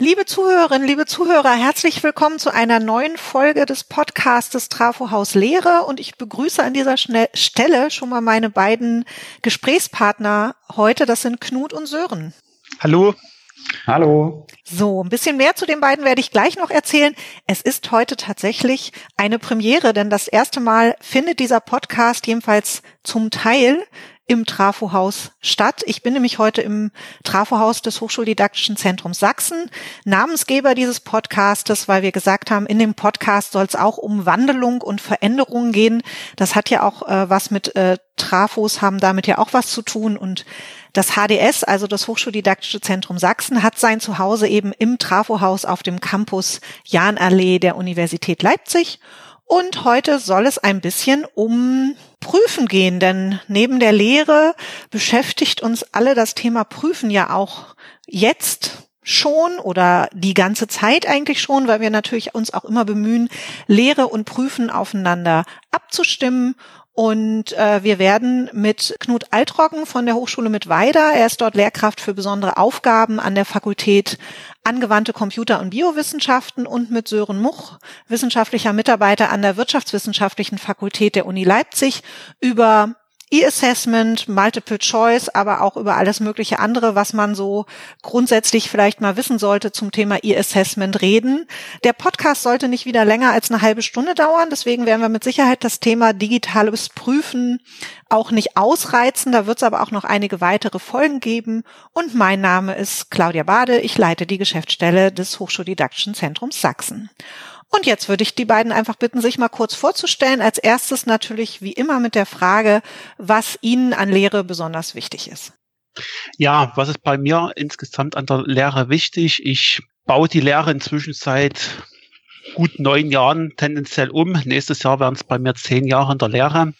Liebe Zuhörerinnen, liebe Zuhörer, herzlich willkommen zu einer neuen Folge des Podcastes Trafo Haus Lehre und ich begrüße an dieser Stelle schon mal meine beiden Gesprächspartner heute, das sind Knut und Sören. Hallo. Hallo. So, ein bisschen mehr zu den beiden werde ich gleich noch erzählen. Es ist heute tatsächlich eine Premiere, denn das erste Mal findet dieser Podcast jedenfalls zum Teil im Trafohaus statt. Ich bin nämlich heute im Trafohaus des Hochschuldidaktischen Zentrums Sachsen, Namensgeber dieses Podcastes, weil wir gesagt haben, in dem Podcast soll es auch um Wandelung und Veränderungen gehen. Das hat ja auch äh, was mit äh, Trafos, haben damit ja auch was zu tun und das HDS, also das Hochschuldidaktische Zentrum Sachsen, hat sein Zuhause eben im Trafohaus auf dem Campus Jahnallee der Universität Leipzig. Und heute soll es ein bisschen um Prüfen gehen, denn neben der Lehre beschäftigt uns alle das Thema Prüfen ja auch jetzt schon oder die ganze Zeit eigentlich schon, weil wir natürlich uns auch immer bemühen, Lehre und Prüfen aufeinander abzustimmen und äh, wir werden mit Knut Altroggen von der Hochschule mit Weida, er ist dort Lehrkraft für besondere Aufgaben an der Fakultät Angewandte Computer- und Biowissenschaften und mit Sören Much, wissenschaftlicher Mitarbeiter an der Wirtschaftswissenschaftlichen Fakultät der Uni Leipzig, über E-Assessment, Multiple Choice, aber auch über alles mögliche andere, was man so grundsätzlich vielleicht mal wissen sollte zum Thema E-Assessment reden. Der Podcast sollte nicht wieder länger als eine halbe Stunde dauern, deswegen werden wir mit Sicherheit das Thema digitales Prüfen auch nicht ausreizen. Da wird es aber auch noch einige weitere Folgen geben. Und mein Name ist Claudia Bade. Ich leite die Geschäftsstelle des Hochschuldidaktischen Zentrums Sachsen. Und jetzt würde ich die beiden einfach bitten, sich mal kurz vorzustellen. Als erstes natürlich wie immer mit der Frage, was Ihnen an Lehre besonders wichtig ist. Ja, was ist bei mir insgesamt an der Lehre wichtig? Ich baue die Lehre inzwischen seit gut neun Jahren tendenziell um. Nächstes Jahr werden es bei mir zehn Jahre in der Lehre.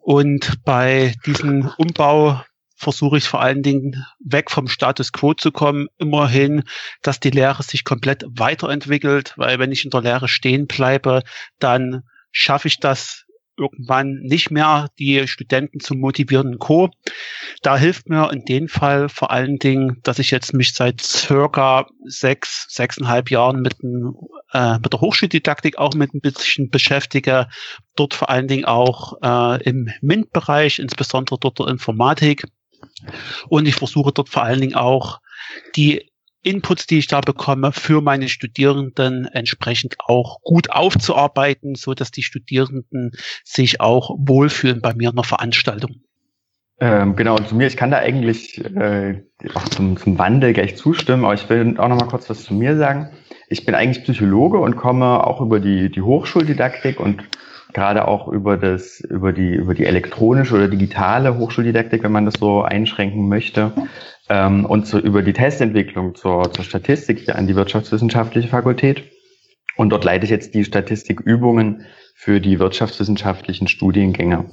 Und bei diesem Umbau versuche ich vor allen Dingen weg vom Status quo zu kommen, immerhin, dass die Lehre sich komplett weiterentwickelt, weil wenn ich in der Lehre stehen bleibe, dann schaffe ich das irgendwann nicht mehr, die Studenten zu motivieren und Co. Da hilft mir in dem Fall vor allen Dingen, dass ich jetzt mich seit circa sechs, sechseinhalb Jahren mit, dem, äh, mit der Hochschuldidaktik auch mit ein bisschen beschäftige. Dort vor allen Dingen auch äh, im MINT-Bereich, insbesondere dort der Informatik. Und ich versuche dort vor allen Dingen auch die Inputs, die ich da bekomme, für meine Studierenden entsprechend auch gut aufzuarbeiten, so dass die Studierenden sich auch wohlfühlen bei mir in der Veranstaltung. Ähm, genau, zu mir, ich kann da eigentlich äh, auch zum, zum Wandel gleich zustimmen, aber ich will auch noch mal kurz was zu mir sagen. Ich bin eigentlich Psychologe und komme auch über die, die Hochschuldidaktik und gerade auch über das, über die, über die elektronische oder digitale Hochschuldidaktik, wenn man das so einschränken möchte, ähm, und so über die Testentwicklung zur, zur Statistik an die Wirtschaftswissenschaftliche Fakultät. Und dort leite ich jetzt die Statistikübungen für die wirtschaftswissenschaftlichen Studiengänge.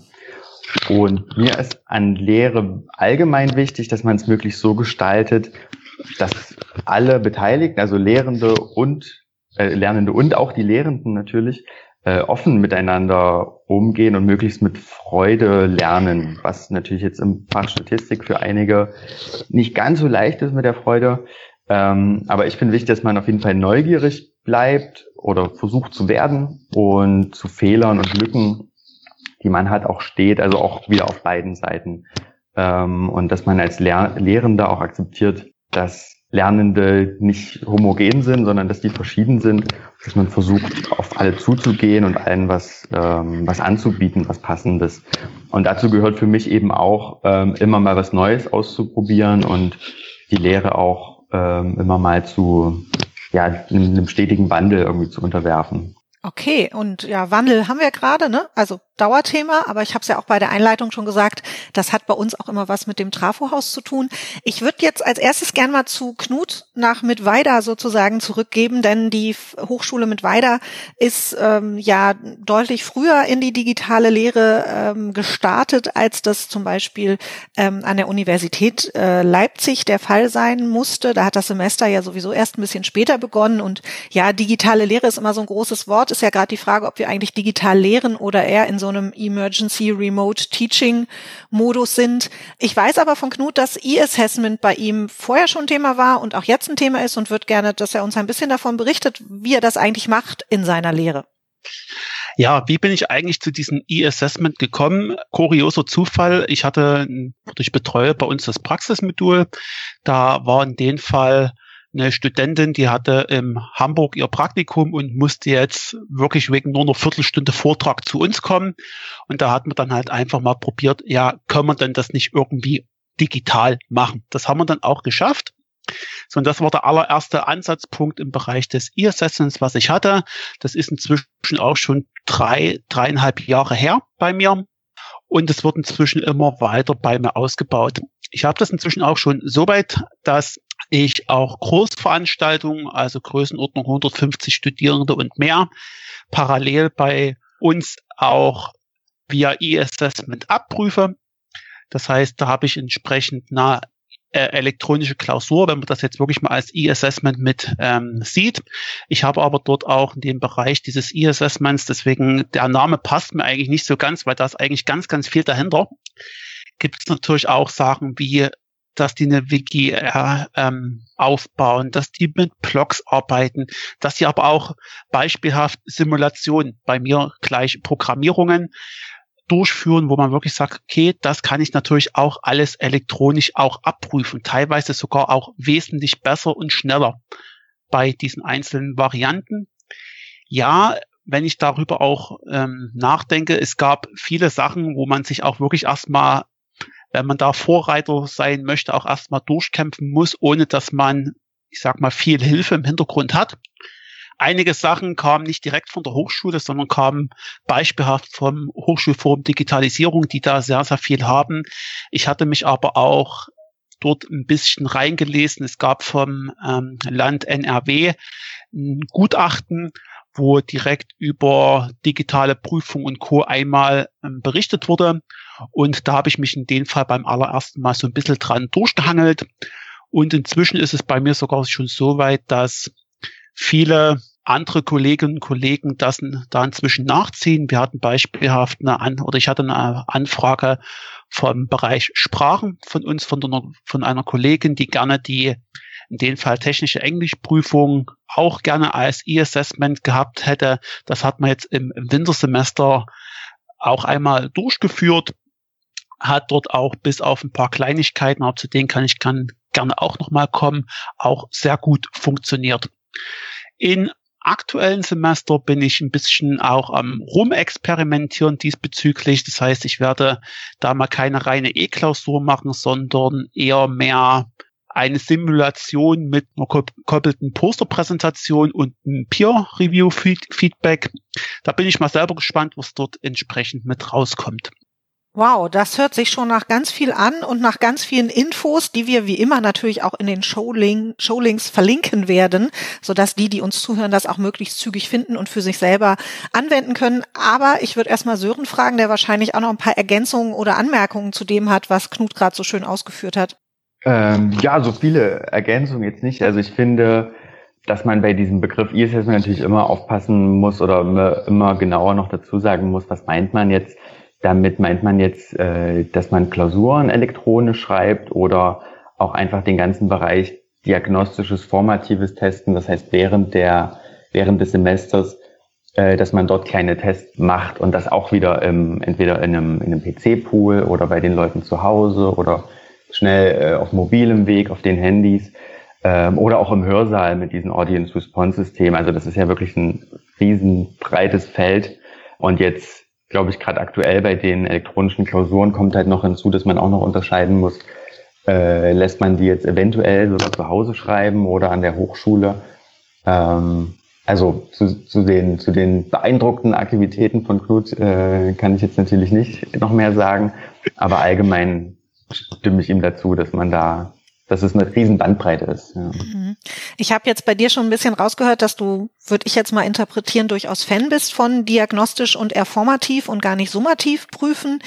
Und mir ist an Lehre allgemein wichtig, dass man es möglichst so gestaltet, dass alle Beteiligten, also Lehrende und äh, Lernende und auch die Lehrenden natürlich, äh, offen miteinander umgehen und möglichst mit Freude lernen, was natürlich jetzt im Fach Statistik für einige nicht ganz so leicht ist mit der Freude. Ähm, aber ich finde wichtig, dass man auf jeden Fall neugierig bleibt oder versucht zu werden und zu Fehlern und Lücken, die man hat, auch steht, also auch wieder auf beiden Seiten. Ähm, und dass man als Lehr Lehrender auch akzeptiert, dass Lernende nicht homogen sind, sondern dass die verschieden sind, dass man versucht, auf alle zuzugehen und allen was, ähm, was anzubieten, was passendes. Und dazu gehört für mich eben auch, ähm, immer mal was Neues auszuprobieren und die Lehre auch ähm, immer mal zu ja, einem, stetigen Wandel irgendwie zu unterwerfen. Okay, und ja, Wandel haben wir gerade, ne? Also Dauerthema, aber ich habe es ja auch bei der Einleitung schon gesagt, das hat bei uns auch immer was mit dem Trafohaus zu tun. Ich würde jetzt als erstes gern mal zu Knut nach Mittweida sozusagen zurückgeben, denn die Hochschule Mittweida ist ähm, ja deutlich früher in die digitale Lehre ähm, gestartet, als das zum Beispiel ähm, an der Universität äh, Leipzig der Fall sein musste. Da hat das Semester ja sowieso erst ein bisschen später begonnen und ja, digitale Lehre ist immer so ein großes Wort ist ja gerade die Frage, ob wir eigentlich digital lehren oder eher in so einem Emergency Remote Teaching Modus sind. Ich weiß aber von Knut, dass E-Assessment bei ihm vorher schon Thema war und auch jetzt ein Thema ist und würde gerne, dass er uns ein bisschen davon berichtet, wie er das eigentlich macht in seiner Lehre. Ja, wie bin ich eigentlich zu diesem E-Assessment gekommen? Kurioser Zufall. Ich hatte, ich betreue bei uns das Praxismodul. Da war in dem Fall eine Studentin, die hatte in Hamburg ihr Praktikum und musste jetzt wirklich wegen nur einer Viertelstunde Vortrag zu uns kommen. Und da hat man dann halt einfach mal probiert, ja, können wir denn das nicht irgendwie digital machen? Das haben wir dann auch geschafft. So, und das war der allererste Ansatzpunkt im Bereich des E-Assessments, was ich hatte. Das ist inzwischen auch schon drei, dreieinhalb Jahre her bei mir. Und es wird inzwischen immer weiter bei mir ausgebaut. Ich habe das inzwischen auch schon so weit, dass ich auch Großveranstaltungen, also Größenordnung 150 Studierende und mehr, parallel bei uns auch via E-Assessment abprüfe. Das heißt, da habe ich entsprechend eine äh, elektronische Klausur, wenn man das jetzt wirklich mal als E-Assessment mit ähm, sieht. Ich habe aber dort auch in dem Bereich dieses E-Assessments, deswegen der Name passt mir eigentlich nicht so ganz, weil da ist eigentlich ganz, ganz viel dahinter. Gibt es natürlich auch Sachen wie dass die eine äh, ähm, aufbauen, dass die mit Blogs arbeiten, dass sie aber auch beispielhaft Simulationen, bei mir gleich Programmierungen durchführen, wo man wirklich sagt, okay, das kann ich natürlich auch alles elektronisch auch abprüfen, teilweise sogar auch wesentlich besser und schneller bei diesen einzelnen Varianten. Ja, wenn ich darüber auch ähm, nachdenke, es gab viele Sachen, wo man sich auch wirklich erstmal wenn man da Vorreiter sein möchte, auch erstmal durchkämpfen muss, ohne dass man, ich sag mal, viel Hilfe im Hintergrund hat. Einige Sachen kamen nicht direkt von der Hochschule, sondern kamen beispielhaft vom Hochschulforum Digitalisierung, die da sehr, sehr viel haben. Ich hatte mich aber auch dort ein bisschen reingelesen. Es gab vom ähm, Land NRW ein Gutachten, wo direkt über digitale Prüfung und Co. einmal ähm, berichtet wurde. Und da habe ich mich in dem Fall beim allerersten Mal so ein bisschen dran durchgehangelt. Und inzwischen ist es bei mir sogar schon so weit, dass viele andere Kolleginnen und Kollegen das da inzwischen nachziehen. Wir hatten beispielhaft eine An oder ich hatte eine Anfrage vom Bereich Sprachen von uns, von, einer, von einer Kollegin, die gerne die in dem Fall technische Englischprüfung auch gerne als E-Assessment gehabt hätte. Das hat man jetzt im, im Wintersemester auch einmal durchgeführt hat dort auch bis auf ein paar Kleinigkeiten, aber zu denen kann ich kann gerne auch nochmal kommen, auch sehr gut funktioniert. In aktuellen Semester bin ich ein bisschen auch am Rumexperimentieren diesbezüglich. Das heißt, ich werde da mal keine reine E-Klausur machen, sondern eher mehr eine Simulation mit einer gekoppelten Posterpräsentation und einem Peer-Review-Feedback. Da bin ich mal selber gespannt, was dort entsprechend mit rauskommt. Wow, das hört sich schon nach ganz viel an und nach ganz vielen Infos, die wir wie immer natürlich auch in den Showlink, Showlinks verlinken werden, sodass die, die uns zuhören, das auch möglichst zügig finden und für sich selber anwenden können. Aber ich würde erstmal Sören fragen, der wahrscheinlich auch noch ein paar Ergänzungen oder Anmerkungen zu dem hat, was Knut gerade so schön ausgeführt hat. Ähm, ja, so viele Ergänzungen jetzt nicht. Also ich finde, dass man bei diesem Begriff E-Assessment natürlich immer aufpassen muss oder immer, immer genauer noch dazu sagen muss, was meint man jetzt damit meint man jetzt, äh, dass man Klausuren elektronisch schreibt oder auch einfach den ganzen Bereich diagnostisches, formatives Testen, das heißt während der, während des Semesters, äh, dass man dort kleine Tests macht und das auch wieder im, entweder in einem, in einem PC-Pool oder bei den Leuten zu Hause oder schnell äh, auf mobilem Weg, auf den Handys ähm, oder auch im Hörsaal mit diesen Audience Response Systemen. Also das ist ja wirklich ein riesen breites Feld. Und jetzt glaube ich, gerade aktuell bei den elektronischen Klausuren kommt halt noch hinzu, dass man auch noch unterscheiden muss, äh, lässt man die jetzt eventuell sogar zu Hause schreiben oder an der Hochschule. Ähm, also zu, zu, den, zu den beeindruckten Aktivitäten von Knut äh, kann ich jetzt natürlich nicht noch mehr sagen, aber allgemein stimme ich ihm dazu, dass man da dass es eine riesen Bandbreite ist. Ja. Mhm. Ich habe jetzt bei dir schon ein bisschen rausgehört, dass du würde ich jetzt mal interpretieren, durchaus Fan bist von diagnostisch und eher formativ und gar nicht summativ prüfen.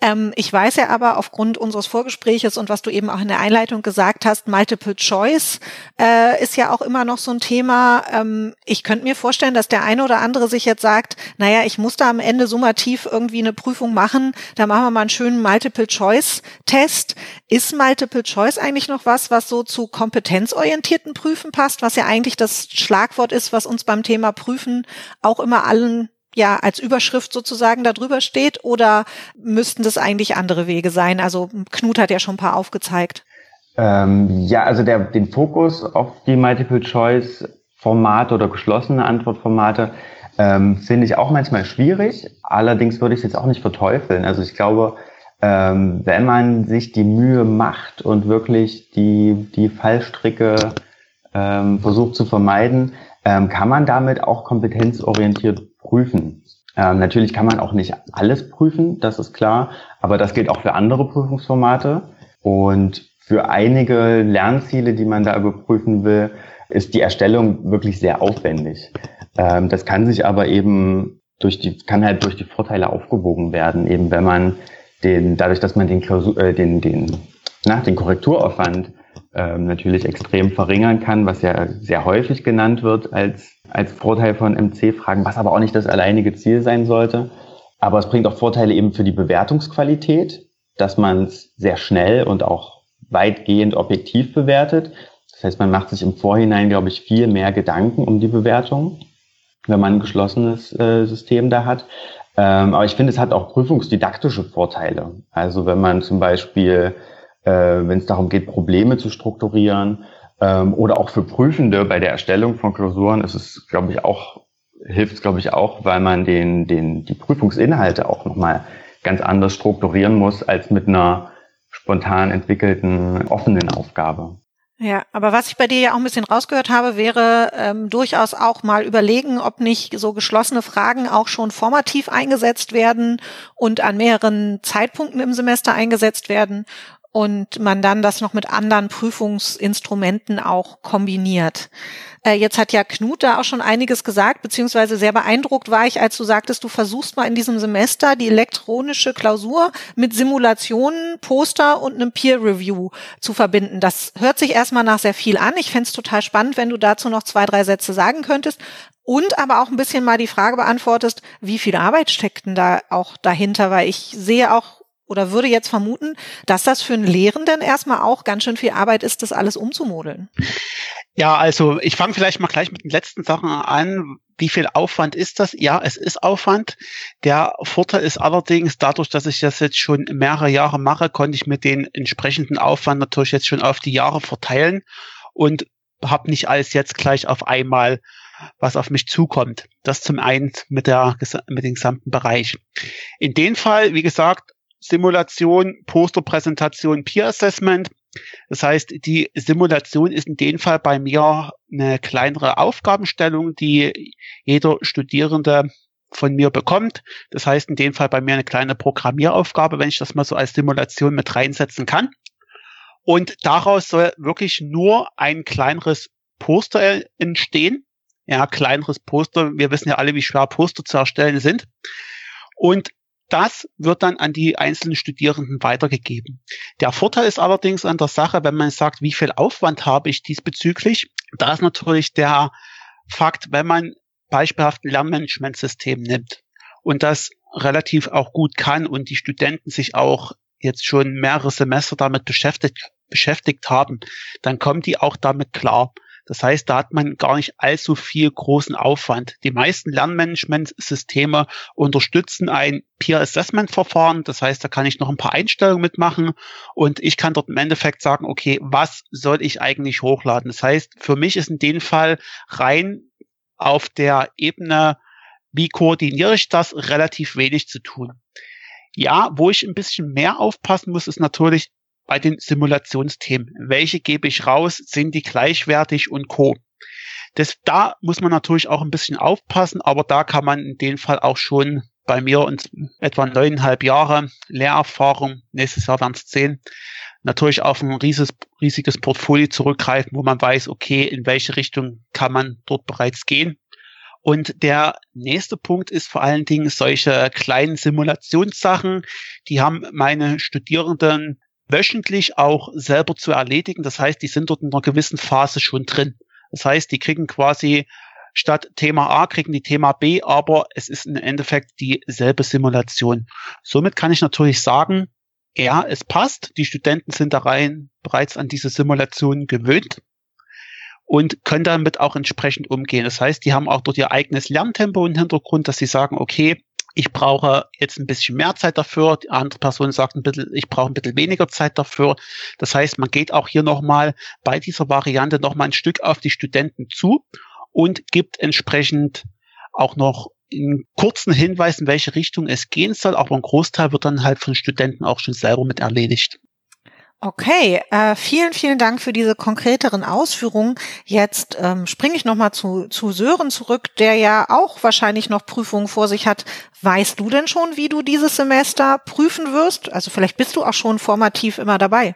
Ähm, ich weiß ja aber aufgrund unseres Vorgespräches und was du eben auch in der Einleitung gesagt hast, Multiple Choice äh, ist ja auch immer noch so ein Thema. Ähm, ich könnte mir vorstellen, dass der eine oder andere sich jetzt sagt, naja, ich muss da am Ende summativ irgendwie eine Prüfung machen, da machen wir mal einen schönen Multiple Choice Test. Ist Multiple Choice eigentlich noch was, was so zu kompetenzorientierten Prüfen passt, was ja eigentlich das Schlagwort ist, was uns beim Thema Prüfen auch immer allen ja als Überschrift sozusagen darüber steht oder müssten das eigentlich andere Wege sein? Also Knut hat ja schon ein paar aufgezeigt. Ähm, ja, also der, den Fokus auf die Multiple-Choice-Formate oder geschlossene Antwortformate ähm, finde ich auch manchmal schwierig. Allerdings würde ich es jetzt auch nicht verteufeln. Also ich glaube, ähm, wenn man sich die Mühe macht und wirklich die, die Fallstricke ähm, versucht zu vermeiden, ähm, kann man damit auch kompetenzorientiert prüfen. Ähm, natürlich kann man auch nicht alles prüfen, das ist klar, aber das gilt auch für andere Prüfungsformate. Und für einige Lernziele, die man da überprüfen will, ist die Erstellung wirklich sehr aufwendig. Ähm, das kann sich aber eben durch die, kann halt durch die Vorteile aufgewogen werden, eben wenn man den, dadurch, dass man den, Klausur, äh, den, den, na, den Korrekturaufwand ähm, natürlich extrem verringern kann, was ja sehr häufig genannt wird als, als Vorteil von MC-Fragen, was aber auch nicht das alleinige Ziel sein sollte. Aber es bringt auch Vorteile eben für die Bewertungsqualität, dass man es sehr schnell und auch weitgehend objektiv bewertet. Das heißt, man macht sich im Vorhinein, glaube ich, viel mehr Gedanken um die Bewertung, wenn man ein geschlossenes äh, System da hat. Ähm, aber ich finde, es hat auch prüfungsdidaktische Vorteile. Also wenn man zum Beispiel äh, wenn es darum geht, Probleme zu strukturieren ähm, oder auch für Prüfende bei der Erstellung von Klausuren ist es, glaube ich, auch hilft es, glaube ich, auch, weil man den, den, die Prüfungsinhalte auch nochmal ganz anders strukturieren muss als mit einer spontan entwickelten offenen Aufgabe. Ja, aber was ich bei dir ja auch ein bisschen rausgehört habe, wäre ähm, durchaus auch mal überlegen, ob nicht so geschlossene Fragen auch schon formativ eingesetzt werden und an mehreren Zeitpunkten im Semester eingesetzt werden und man dann das noch mit anderen Prüfungsinstrumenten auch kombiniert. Äh, jetzt hat ja Knut da auch schon einiges gesagt, beziehungsweise sehr beeindruckt war ich, als du sagtest, du versuchst mal in diesem Semester die elektronische Klausur mit Simulationen, Poster und einem Peer Review zu verbinden. Das hört sich erstmal nach sehr viel an. Ich fände total spannend, wenn du dazu noch zwei, drei Sätze sagen könntest. Und aber auch ein bisschen mal die Frage beantwortest, wie viel Arbeit steckt denn da auch dahinter? Weil ich sehe auch oder würde jetzt vermuten, dass das für einen Lehrenden erstmal auch ganz schön viel Arbeit ist, das alles umzumodeln. Ja, also ich fange vielleicht mal gleich mit den letzten Sachen an. Wie viel Aufwand ist das? Ja, es ist Aufwand. Der Vorteil ist allerdings, dadurch, dass ich das jetzt schon mehrere Jahre mache, konnte ich mit den entsprechenden Aufwand natürlich jetzt schon auf die Jahre verteilen und habe nicht alles jetzt gleich auf einmal was auf mich zukommt. Das zum einen mit der mit dem gesamten Bereich. In dem Fall, wie gesagt, Simulation, Posterpräsentation, Peer Assessment. Das heißt, die Simulation ist in dem Fall bei mir eine kleinere Aufgabenstellung, die jeder Studierende von mir bekommt. Das heißt, in dem Fall bei mir eine kleine Programmieraufgabe, wenn ich das mal so als Simulation mit reinsetzen kann. Und daraus soll wirklich nur ein kleineres Poster entstehen. Ja, kleineres Poster. Wir wissen ja alle, wie schwer Poster zu erstellen sind. Und das wird dann an die einzelnen Studierenden weitergegeben. Der Vorteil ist allerdings an der Sache, wenn man sagt, wie viel Aufwand habe ich diesbezüglich, da ist natürlich der Fakt, wenn man beispielhaft ein Lernmanagementsystem nimmt und das relativ auch gut kann und die Studenten sich auch jetzt schon mehrere Semester damit beschäftigt, beschäftigt haben, dann kommen die auch damit klar. Das heißt, da hat man gar nicht allzu viel großen Aufwand. Die meisten Lernmanagementsysteme unterstützen ein Peer Assessment Verfahren. Das heißt, da kann ich noch ein paar Einstellungen mitmachen und ich kann dort im Endeffekt sagen, okay, was soll ich eigentlich hochladen? Das heißt, für mich ist in dem Fall rein auf der Ebene, wie koordiniere ich das, relativ wenig zu tun. Ja, wo ich ein bisschen mehr aufpassen muss, ist natürlich, bei den Simulationsthemen. Welche gebe ich raus? Sind die gleichwertig und co? Das, da muss man natürlich auch ein bisschen aufpassen, aber da kann man in dem Fall auch schon bei mir und etwa neuneinhalb Jahre Lehrerfahrung, nächstes Jahr werden es zehn, natürlich auf ein riesiges, riesiges Portfolio zurückgreifen, wo man weiß, okay, in welche Richtung kann man dort bereits gehen. Und der nächste Punkt ist vor allen Dingen solche kleinen Simulationssachen, die haben meine Studierenden wöchentlich auch selber zu erledigen. Das heißt, die sind dort in einer gewissen Phase schon drin. Das heißt, die kriegen quasi statt Thema A kriegen die Thema B, aber es ist im Endeffekt dieselbe Simulation. Somit kann ich natürlich sagen, ja, es passt. Die Studenten sind da rein bereits an diese Simulation gewöhnt und können damit auch entsprechend umgehen. Das heißt, die haben auch dort ihr eigenes Lerntempo im Hintergrund, dass sie sagen, okay, ich brauche jetzt ein bisschen mehr Zeit dafür. Die andere Person sagt ein bisschen, ich brauche ein bisschen weniger Zeit dafür. Das heißt, man geht auch hier nochmal bei dieser Variante nochmal ein Stück auf die Studenten zu und gibt entsprechend auch noch einen kurzen Hinweis, in welche Richtung es gehen soll. Aber ein Großteil wird dann halt von Studenten auch schon selber mit erledigt. Okay, äh, vielen, vielen Dank für diese konkreteren Ausführungen. Jetzt ähm, springe ich nochmal zu, zu Sören zurück, der ja auch wahrscheinlich noch Prüfungen vor sich hat. Weißt du denn schon, wie du dieses Semester prüfen wirst? Also vielleicht bist du auch schon formativ immer dabei.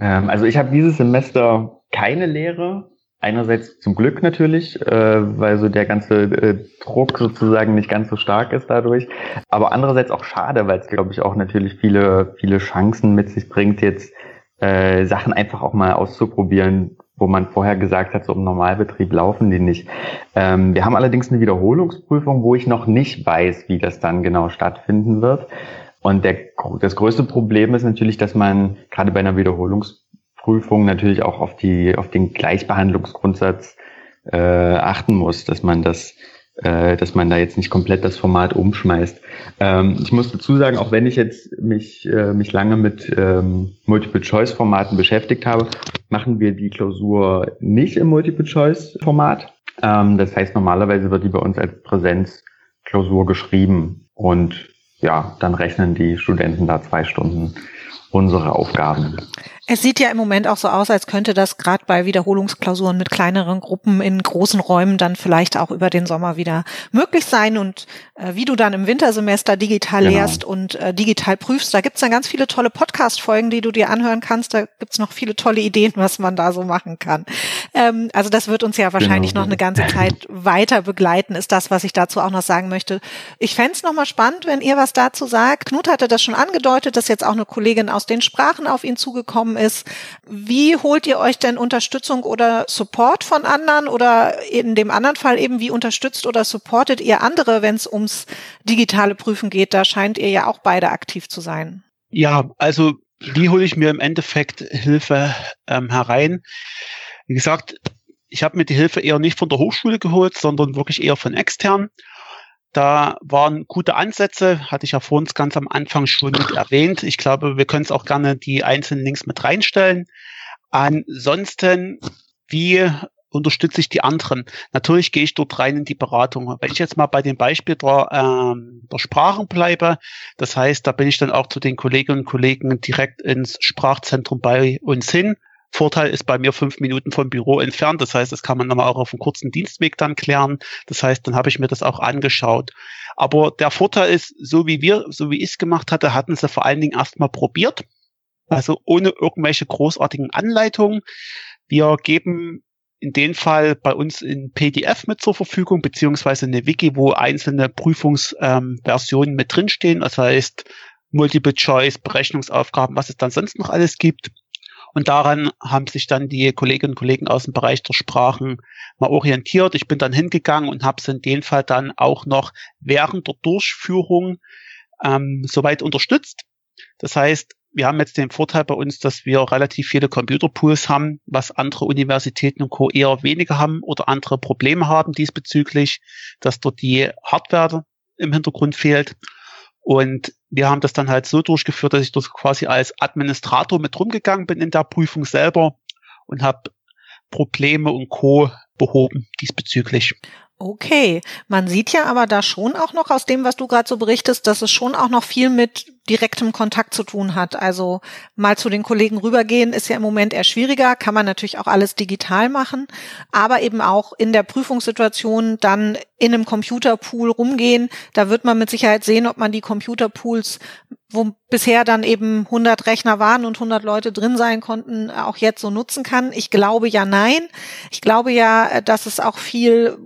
Ähm, also ich habe dieses Semester keine Lehre. Einerseits zum Glück natürlich, äh, weil so der ganze äh, Druck sozusagen nicht ganz so stark ist dadurch. Aber andererseits auch schade, weil es, glaube ich, auch natürlich viele, viele Chancen mit sich bringt, jetzt äh, Sachen einfach auch mal auszuprobieren, wo man vorher gesagt hat, so im Normalbetrieb laufen die nicht. Ähm, wir haben allerdings eine Wiederholungsprüfung, wo ich noch nicht weiß, wie das dann genau stattfinden wird. Und der, das größte Problem ist natürlich, dass man gerade bei einer Wiederholungsprüfung natürlich auch auf die, auf den Gleichbehandlungsgrundsatz äh, achten muss, dass man das äh, dass man da jetzt nicht komplett das Format umschmeißt. Ähm, ich muss dazu sagen, auch wenn ich jetzt mich, äh, mich lange mit ähm, Multiple-Choice-Formaten beschäftigt habe, machen wir die Klausur nicht im Multiple-Choice-Format. Ähm, das heißt, normalerweise wird die bei uns als Präsenzklausur geschrieben und ja, dann rechnen die Studenten da zwei Stunden unsere Aufgaben. Es sieht ja im Moment auch so aus, als könnte das gerade bei Wiederholungsklausuren mit kleineren Gruppen in großen Räumen dann vielleicht auch über den Sommer wieder möglich sein. Und äh, wie du dann im Wintersemester digital genau. lehrst und äh, digital prüfst, da gibt's dann ganz viele tolle Podcast-Folgen, die du dir anhören kannst. Da gibt's noch viele tolle Ideen, was man da so machen kann. Ähm, also das wird uns ja wahrscheinlich genau. noch eine ganze Zeit weiter begleiten, ist das, was ich dazu auch noch sagen möchte. Ich fände es nochmal spannend, wenn ihr was dazu sagt. Knut hatte das schon angedeutet, dass jetzt auch eine Kollegin aus den Sprachen auf ihn zugekommen ist. Wie holt ihr euch denn Unterstützung oder Support von anderen oder in dem anderen Fall eben, wie unterstützt oder supportet ihr andere, wenn es ums digitale Prüfen geht? Da scheint ihr ja auch beide aktiv zu sein. Ja, also wie hole ich mir im Endeffekt Hilfe ähm, herein? Wie gesagt, ich habe mir die Hilfe eher nicht von der Hochschule geholt, sondern wirklich eher von extern. Da waren gute Ansätze, hatte ich ja vor uns ganz am Anfang schon mit erwähnt. Ich glaube, wir können es auch gerne die einzelnen Links mit reinstellen. Ansonsten, wie unterstütze ich die anderen? Natürlich gehe ich dort rein in die Beratung. Wenn ich jetzt mal bei dem Beispiel der, ähm, der Sprachen bleibe, das heißt, da bin ich dann auch zu den Kolleginnen und Kollegen direkt ins Sprachzentrum bei uns hin, Vorteil ist bei mir fünf Minuten vom Büro entfernt. Das heißt, das kann man nochmal auch auf einem kurzen Dienstweg dann klären. Das heißt, dann habe ich mir das auch angeschaut. Aber der Vorteil ist, so wie wir, so wie ich es gemacht hatte, hatten sie vor allen Dingen erstmal probiert. Also ohne irgendwelche großartigen Anleitungen. Wir geben in dem Fall bei uns in PDF mit zur Verfügung, beziehungsweise eine Wiki, wo einzelne Prüfungsversionen ähm, mit drinstehen. Das heißt, Multiple Choice, Berechnungsaufgaben, was es dann sonst noch alles gibt. Und daran haben sich dann die Kolleginnen und Kollegen aus dem Bereich der Sprachen mal orientiert. Ich bin dann hingegangen und habe es in dem Fall dann auch noch während der Durchführung ähm, soweit unterstützt. Das heißt, wir haben jetzt den Vorteil bei uns, dass wir relativ viele Computerpools haben, was andere Universitäten und Co. eher weniger haben oder andere Probleme haben diesbezüglich, dass dort die Hardware im Hintergrund fehlt. Und wir haben das dann halt so durchgeführt, dass ich das quasi als Administrator mit rumgegangen bin in der Prüfung selber und habe Probleme und Co. behoben diesbezüglich. Okay, man sieht ja aber da schon auch noch aus dem, was du gerade so berichtest, dass es schon auch noch viel mit direktem Kontakt zu tun hat. Also mal zu den Kollegen rübergehen ist ja im Moment eher schwieriger, kann man natürlich auch alles digital machen, aber eben auch in der Prüfungssituation dann in einem Computerpool rumgehen. Da wird man mit Sicherheit sehen, ob man die Computerpools, wo bisher dann eben 100 Rechner waren und 100 Leute drin sein konnten, auch jetzt so nutzen kann. Ich glaube ja nein. Ich glaube ja, dass es auch viel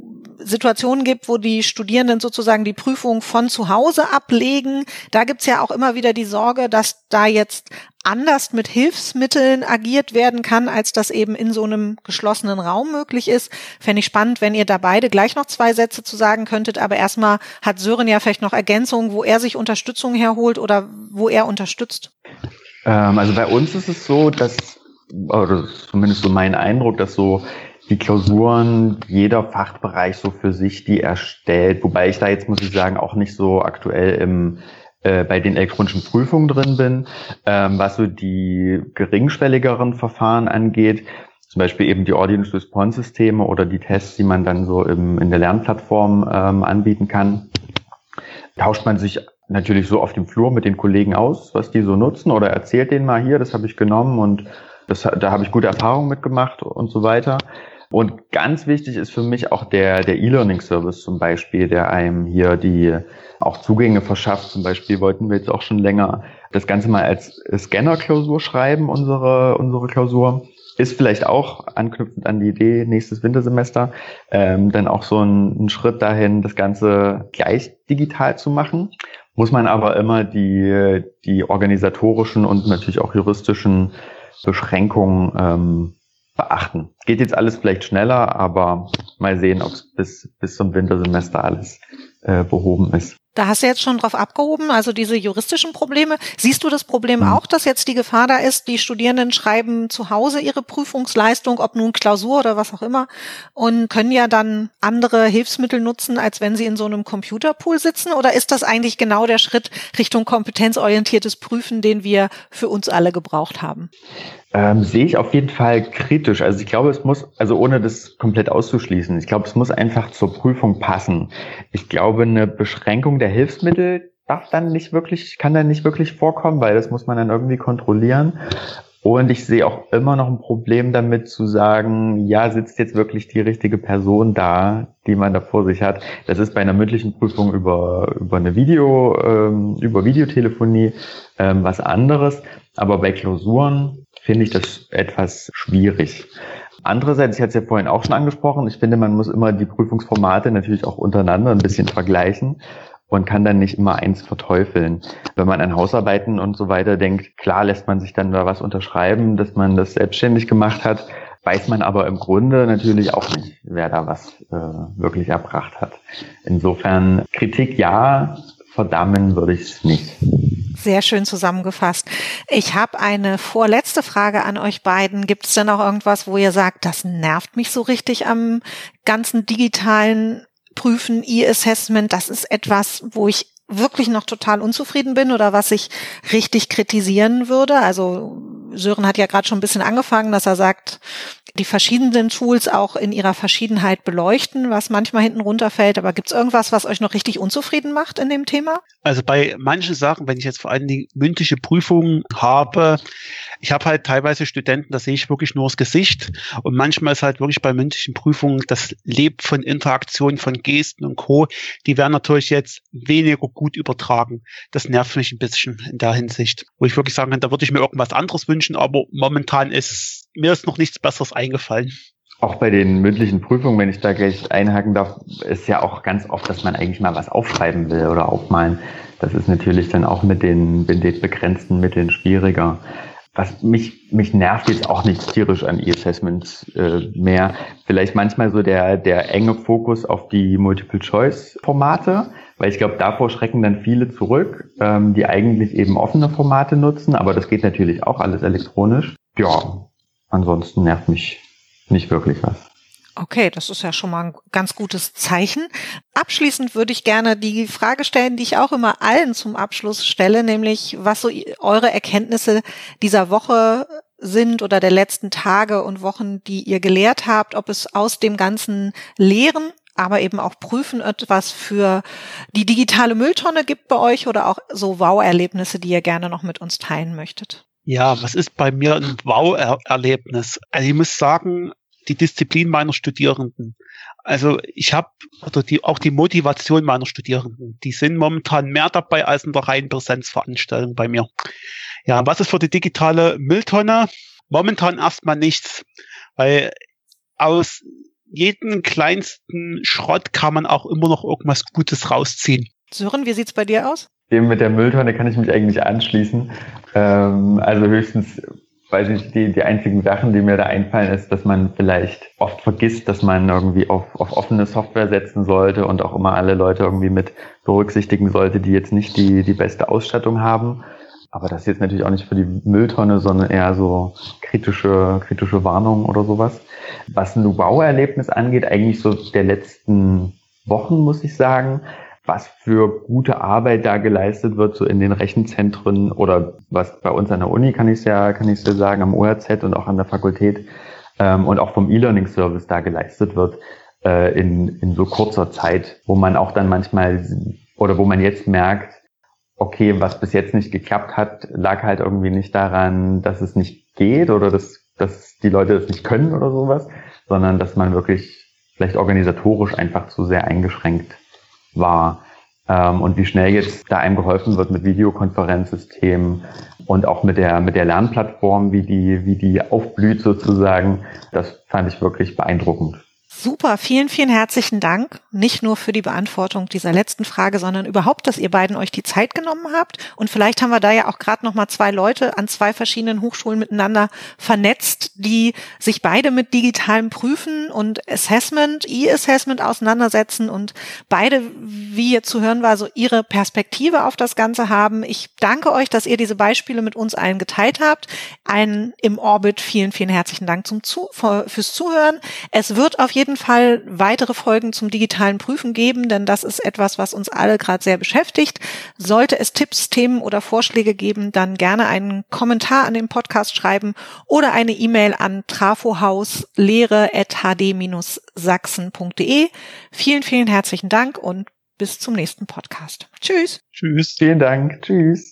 Situationen gibt, wo die Studierenden sozusagen die Prüfung von zu Hause ablegen. Da gibt's ja auch immer wieder die Sorge, dass da jetzt anders mit Hilfsmitteln agiert werden kann, als das eben in so einem geschlossenen Raum möglich ist. Fände ich spannend, wenn ihr da beide gleich noch zwei Sätze zu sagen könntet. Aber erstmal hat Sören ja vielleicht noch Ergänzungen, wo er sich Unterstützung herholt oder wo er unterstützt. Ähm, also bei uns ist es so, dass, oder zumindest so mein Eindruck, dass so die Klausuren jeder Fachbereich so für sich die erstellt, wobei ich da jetzt muss ich sagen auch nicht so aktuell im äh, bei den elektronischen Prüfungen drin bin, ähm, was so die geringschwelligeren Verfahren angeht, zum Beispiel eben die Audience Response Systeme oder die Tests, die man dann so im, in der Lernplattform ähm, anbieten kann, tauscht man sich natürlich so auf dem Flur mit den Kollegen aus, was die so nutzen oder erzählt denen mal hier, das habe ich genommen und das, da habe ich gute Erfahrungen mitgemacht und so weiter. Und ganz wichtig ist für mich auch der, der E-Learning-Service zum Beispiel, der einem hier die auch Zugänge verschafft. Zum Beispiel wollten wir jetzt auch schon länger das Ganze mal als Scanner-Klausur schreiben, unsere, unsere Klausur. Ist vielleicht auch anknüpfend an die Idee nächstes Wintersemester, ähm, dann auch so ein, ein Schritt dahin, das Ganze gleich digital zu machen. Muss man aber immer die, die organisatorischen und natürlich auch juristischen Beschränkungen ähm, beachten. Geht jetzt alles vielleicht schneller, aber mal sehen, ob es bis, bis zum Wintersemester alles äh, behoben ist. Da hast du jetzt schon drauf abgehoben, also diese juristischen Probleme. Siehst du das Problem mhm. auch, dass jetzt die Gefahr da ist, die Studierenden schreiben zu Hause ihre Prüfungsleistung, ob nun Klausur oder was auch immer, und können ja dann andere Hilfsmittel nutzen, als wenn sie in so einem Computerpool sitzen? Oder ist das eigentlich genau der Schritt Richtung kompetenzorientiertes Prüfen, den wir für uns alle gebraucht haben? Ähm, sehe ich auf jeden Fall kritisch. Also ich glaube, es muss, also ohne das komplett auszuschließen, ich glaube, es muss einfach zur Prüfung passen. Ich glaube, eine Beschränkung der Hilfsmittel darf dann nicht wirklich, kann dann nicht wirklich vorkommen, weil das muss man dann irgendwie kontrollieren. Und ich sehe auch immer noch ein Problem damit zu sagen, ja, sitzt jetzt wirklich die richtige Person da, die man da vor sich hat. Das ist bei einer mündlichen Prüfung über, über eine Video, ähm, über Videotelefonie ähm, was anderes. Aber bei Klausuren finde ich das etwas schwierig. Andererseits, ich hatte es ja vorhin auch schon angesprochen, ich finde, man muss immer die Prüfungsformate natürlich auch untereinander ein bisschen vergleichen und kann dann nicht immer eins verteufeln. Wenn man an Hausarbeiten und so weiter denkt, klar lässt man sich dann da was unterschreiben, dass man das selbstständig gemacht hat, weiß man aber im Grunde natürlich auch nicht, wer da was äh, wirklich erbracht hat. Insofern Kritik ja, verdammen würde ich es nicht. Sehr schön zusammengefasst. Ich habe eine vorletzte Frage an euch beiden. Gibt es denn auch irgendwas, wo ihr sagt, das nervt mich so richtig am ganzen digitalen Prüfen, E-Assessment? Das ist etwas, wo ich wirklich noch total unzufrieden bin oder was ich richtig kritisieren würde. Also Sören hat ja gerade schon ein bisschen angefangen, dass er sagt, die verschiedenen Tools auch in ihrer Verschiedenheit beleuchten, was manchmal hinten runterfällt. Aber gibt es irgendwas, was euch noch richtig unzufrieden macht in dem Thema? Also bei manchen Sachen, wenn ich jetzt vor allen Dingen mündliche Prüfungen habe, ich habe halt teilweise Studenten, da sehe ich wirklich nur das Gesicht. Und manchmal ist halt wirklich bei mündlichen Prüfungen, das lebt von Interaktion, von Gesten und Co. Die werden natürlich jetzt weniger gut übertragen. Das nervt mich ein bisschen in der Hinsicht. Wo ich wirklich sagen kann, da würde ich mir irgendwas anderes wünschen, aber momentan ist mir ist noch nichts Besseres eingefallen. Auch bei den mündlichen Prüfungen, wenn ich da gleich einhaken darf, ist ja auch ganz oft, dass man eigentlich mal was aufschreiben will oder aufmalen. Das ist natürlich dann auch mit den, mit den begrenzten Mitteln schwieriger. Was mich, mich nervt jetzt auch nicht tierisch an E-Assessments äh, mehr. Vielleicht manchmal so der, der enge Fokus auf die Multiple-Choice-Formate, weil ich glaube, davor schrecken dann viele zurück, ähm, die eigentlich eben offene Formate nutzen, aber das geht natürlich auch alles elektronisch. Ja, Ansonsten nervt mich nicht wirklich was. Okay, das ist ja schon mal ein ganz gutes Zeichen. Abschließend würde ich gerne die Frage stellen, die ich auch immer allen zum Abschluss stelle, nämlich was so eure Erkenntnisse dieser Woche sind oder der letzten Tage und Wochen, die ihr gelehrt habt, ob es aus dem ganzen Lehren aber eben auch prüfen etwas für die digitale Mülltonne gibt bei euch oder auch so Wow-Erlebnisse, die ihr gerne noch mit uns teilen möchtet. Ja, was ist bei mir ein Wow-Erlebnis? Also ich muss sagen, die Disziplin meiner Studierenden. Also ich habe oder die auch die Motivation meiner Studierenden, die sind momentan mehr dabei als in der reinen Präsenzveranstaltung bei mir. Ja, was ist für die digitale Mülltonne? Momentan erstmal nichts, weil aus jeden kleinsten Schrott kann man auch immer noch irgendwas Gutes rausziehen. Sören, wie sieht's bei dir aus? Dem mit der Mülltonne kann ich mich eigentlich anschließen. Ähm, also höchstens, weiß ich, die, die einzigen Sachen, die mir da einfallen, ist, dass man vielleicht oft vergisst, dass man irgendwie auf, auf offene Software setzen sollte und auch immer alle Leute irgendwie mit berücksichtigen sollte, die jetzt nicht die, die beste Ausstattung haben. Aber das ist jetzt natürlich auch nicht für die Mülltonne, sondern eher so kritische, kritische Warnungen oder sowas. Was ein Wow-Erlebnis angeht, eigentlich so der letzten Wochen, muss ich sagen, was für gute Arbeit da geleistet wird, so in den Rechenzentren oder was bei uns an der Uni, kann ich ja, kann ich ja sagen, am ORZ und auch an der Fakultät ähm, und auch vom E-Learning-Service da geleistet wird äh, in, in so kurzer Zeit, wo man auch dann manchmal oder wo man jetzt merkt, okay, was bis jetzt nicht geklappt hat, lag halt irgendwie nicht daran, dass es nicht geht oder dass, dass die Leute das nicht können oder sowas, sondern dass man wirklich vielleicht organisatorisch einfach zu sehr eingeschränkt war. Ähm, und wie schnell jetzt da einem geholfen wird mit Videokonferenzsystemen und auch mit der, mit der Lernplattform, wie die, wie die aufblüht sozusagen, das fand ich wirklich beeindruckend. Super, vielen, vielen herzlichen Dank. Nicht nur für die Beantwortung dieser letzten Frage, sondern überhaupt, dass ihr beiden euch die Zeit genommen habt. Und vielleicht haben wir da ja auch gerade noch mal zwei Leute an zwei verschiedenen Hochschulen miteinander vernetzt, die sich beide mit digitalem Prüfen und Assessment, E-Assessment auseinandersetzen und beide, wie hier zu hören war, so ihre Perspektive auf das Ganze haben. Ich danke euch, dass ihr diese Beispiele mit uns allen geteilt habt. Einen im Orbit vielen, vielen herzlichen Dank zum zu fürs Zuhören. Es wird auf jeden jeden Fall weitere Folgen zum digitalen Prüfen geben, denn das ist etwas, was uns alle gerade sehr beschäftigt. Sollte es Tipps, Themen oder Vorschläge geben, dann gerne einen Kommentar an den Podcast schreiben oder eine E-Mail an trafo-hd-sachsen.de. Vielen, vielen herzlichen Dank und bis zum nächsten Podcast. Tschüss. Tschüss. Vielen Dank. Tschüss.